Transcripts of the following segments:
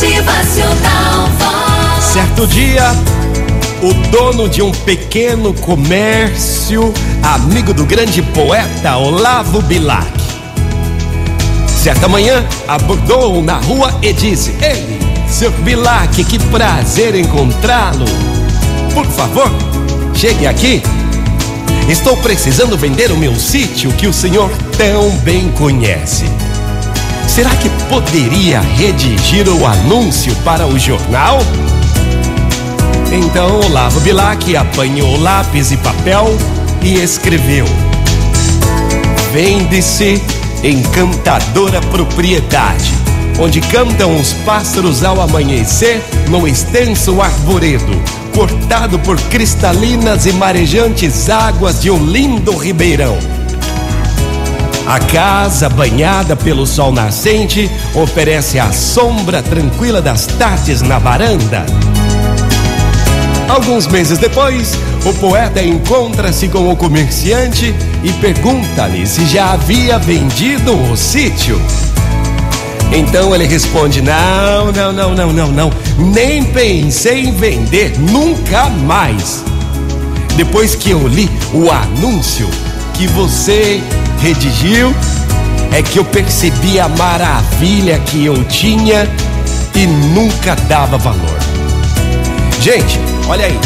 Motivacional. Certo dia, o dono de um pequeno comércio, amigo do grande poeta Olavo Bilac. Certa manhã, abordou na rua e disse: Ei, seu Bilac, que prazer encontrá-lo. Por favor, chegue aqui. Estou precisando vender o meu sítio que o senhor tão bem conhece. Será que poderia redigir o anúncio para o jornal? Então Olavo Bilac apanhou lápis e papel e escreveu: Vende-se encantadora propriedade, onde cantam os pássaros ao amanhecer no extenso arvoredo, cortado por cristalinas e marejantes águas de um lindo ribeirão. A casa, banhada pelo sol nascente, oferece a sombra tranquila das tardes na varanda. Alguns meses depois, o poeta encontra-se com o comerciante e pergunta-lhe se já havia vendido o sítio. Então ele responde: Não, não, não, não, não, não. Nem pensei em vender, nunca mais. Depois que eu li o anúncio que você redigiu, é que eu percebi a maravilha que eu tinha e nunca dava valor. Gente, olha aí.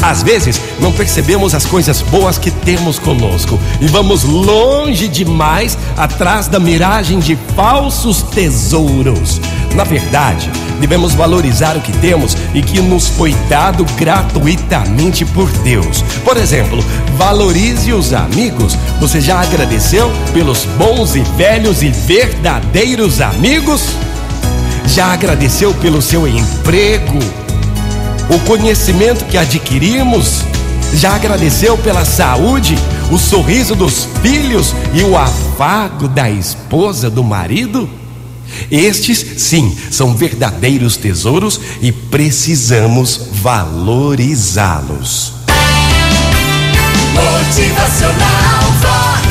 Às vezes não percebemos as coisas boas que temos conosco e vamos longe demais atrás da miragem de falsos tesouros. Na verdade, devemos valorizar o que temos e que nos foi dado gratuitamente por Deus. Por exemplo, valorize os amigos. Você já agradeceu pelos bons e velhos e verdadeiros amigos? Já agradeceu pelo seu emprego? o conhecimento que adquirimos, já agradeceu pela saúde, o sorriso dos filhos e o afago da esposa, do marido? Estes, sim, são verdadeiros tesouros e precisamos valorizá-los. Motivacional Vox.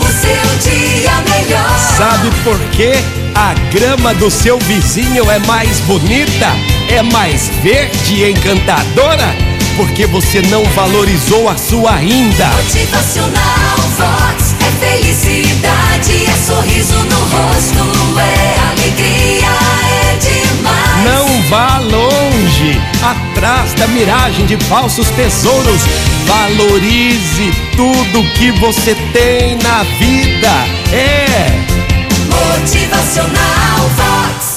O seu dia melhor. Sabe por quê? A grama do seu vizinho é mais bonita, é mais verde e encantadora? Porque você não valorizou a sua ainda. Motivacional Vox. É felicidade, é sorriso no rosto, atrás da miragem de falsos tesouros. Valorize tudo que você tem na vida. É. Motivacional Vox.